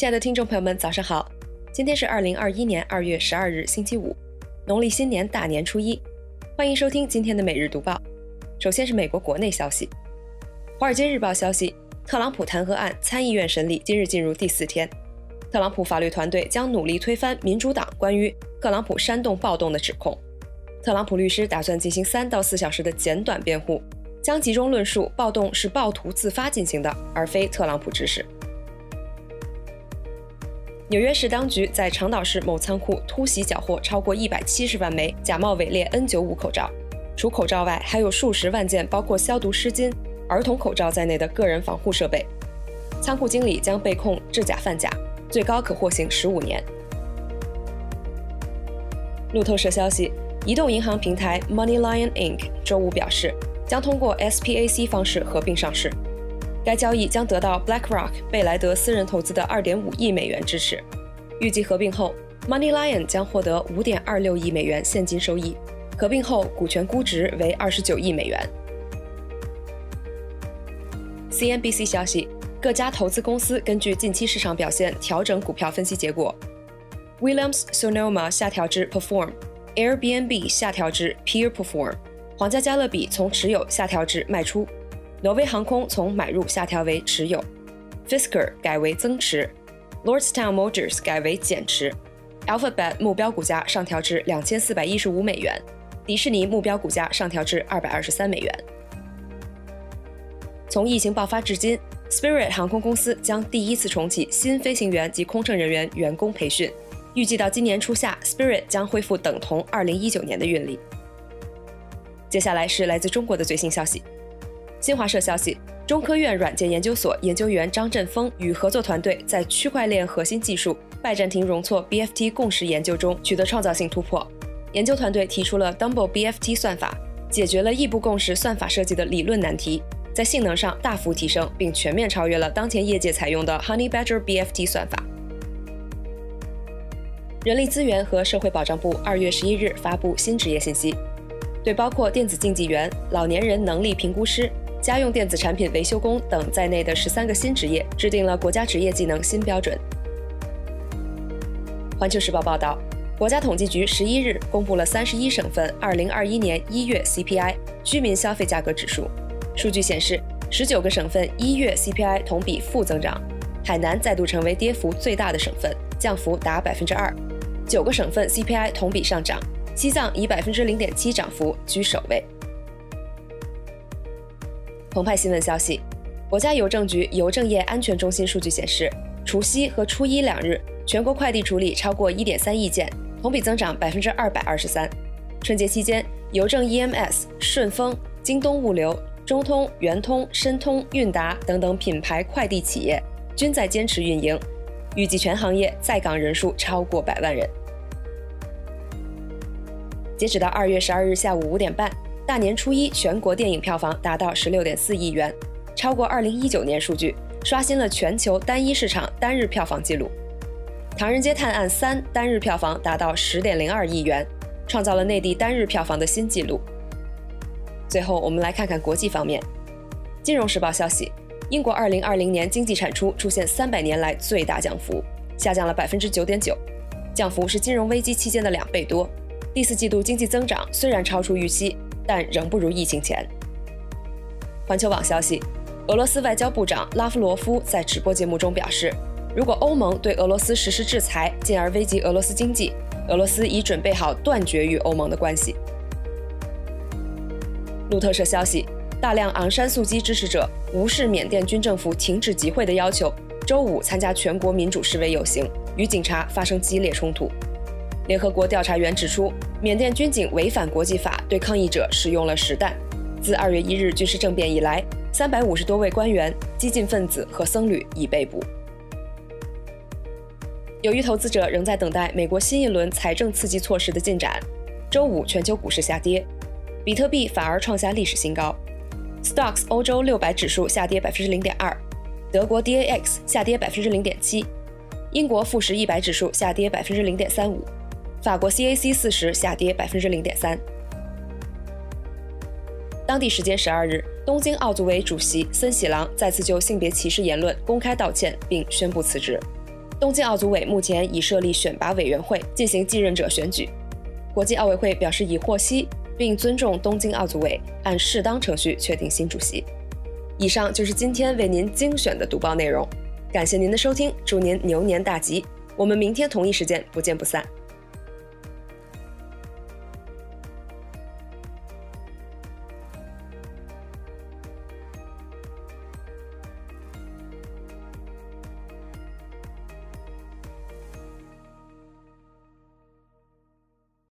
亲爱的听众朋友们，早上好！今天是二零二一年二月十二日，星期五，农历新年大年初一。欢迎收听今天的每日读报。首先是美国国内消息，《华尔街日报》消息，特朗普弹劾案参议院审理今日进入第四天，特朗普法律团队将努力推翻民主党关于特朗普煽动暴动的指控。特朗普律师打算进行三到四小时的简短辩护，将集中论述暴动是暴徒自发进行的，而非特朗普指使。纽约市当局在长岛市某仓库突袭缴获超过一百七十万枚假冒伪劣 N95 口罩，除口罩外，还有数十万件包括消毒湿巾、儿童口罩在内的个人防护设备。仓库经理将被控制假贩假，最高可获刑十五年。路透社消息，移动银行平台 MoneyLion Inc. 周五表示，将通过 SPAC 方式合并上市。该交易将得到 BlackRock 贝莱德私人投资的2.5亿美元支持。预计合并后，MoneyLion 将获得5.26亿美元现金收益。合并后股权估值为29亿美元。CNBC 消息，各家投资公司根据近期市场表现调整股票分析结果。Williams-Sonoma 下调至 Perform，Airbnb 下调至 Peer Perform，皇家加勒比从持有下调至卖出。挪威航空从买入下调为持有，Fisker 改为增持，Lordstown Motors 改为减持，Alphabet 目标股价上调至两千四百一十五美元，迪士尼目标股价上调至二百二十三美元。从疫情爆发至今，Spirit 航空公司将第一次重启新飞行员及空乘人员员工培训，预计到今年初夏，Spirit 将恢复等同二零一九年的运力。接下来是来自中国的最新消息。新华社消息，中科院软件研究所研究员张振峰与合作团队在区块链核心技术拜占庭容错 （BFT） 共识研究中取得创造性突破。研究团队提出了 Double BFT 算法，解决了异步共识算法设计的理论难题，在性能上大幅提升，并全面超越了当前业界采用的 Honey Badger BFT 算法。人力资源和社会保障部二月十一日发布新职业信息，对包括电子竞技员、老年人能力评估师。家用电子产品维修工等在内的十三个新职业制定了国家职业技能新标准。环球时报报道，国家统计局十一日公布了三十一省份二零二一年一月 CPI 居民消费价格指数，数据显示，十九个省份一月 CPI 同比负增长，海南再度成为跌幅最大的省份，降幅达百分之二；九个省份 CPI 同比上涨，西藏以百分之零点七涨幅居首位。澎湃新闻消息，国家邮政局邮政业安全中心数据显示，除夕和初一两日，全国快递处理超过1.3亿件，同比增长223%。春节期间，邮政 EMS、顺丰、京东物流、中通、圆通、申通、韵达等等品牌快递企业均在坚持运营，预计全行业在岗人数超过百万人。截止到二月十二日下午五点半。大年初一，全国电影票房达到十六点四亿元，超过二零一九年数据，刷新了全球单一市场单日票房纪录。《唐人街探案三》单日票房达到十点零二亿元，创造了内地单日票房的新纪录。最后，我们来看看国际方面。《金融时报》消息，英国二零二零年经济产出出现三百年来最大降幅，下降了百分之九点九，降幅是金融危机期间的两倍多。第四季度经济增长虽然超出预期。但仍不如疫情前。环球网消息，俄罗斯外交部长拉夫罗夫在直播节目中表示，如果欧盟对俄罗斯实施制裁，进而危及俄罗斯经济，俄罗斯已准备好断绝与欧盟的关系。路透社消息，大量昂山素姬支持者无视缅甸军政府停止集会的要求，周五参加全国民主示威游行，与警察发生激烈冲突。联合国调查员指出，缅甸军警违反国际法，对抗议者使用了实弹。自二月一日军事政变以来，三百五十多位官员、激进分子和僧侣已被捕。由于投资者仍在等待美国新一轮财政刺激措施的进展，周五全球股市下跌，比特币反而创下历史新高，Stocks 欧洲六百指数下跌百分之零点二，德国 DAX 下跌百分之零点七，英国富时一百指数下跌百分之零点三五。法国 CAC 四十下跌百分之零点三。当地时间十二日，东京奥组委主席森喜朗再次就性别歧视言论公开道歉，并宣布辞职。东京奥组委目前已设立选拔委员会进行继任者选举。国际奥委会表示已获悉，并尊重东京奥组委按适当程序确定新主席。以上就是今天为您精选的读报内容，感谢您的收听，祝您牛年大吉！我们明天同一时间不见不散。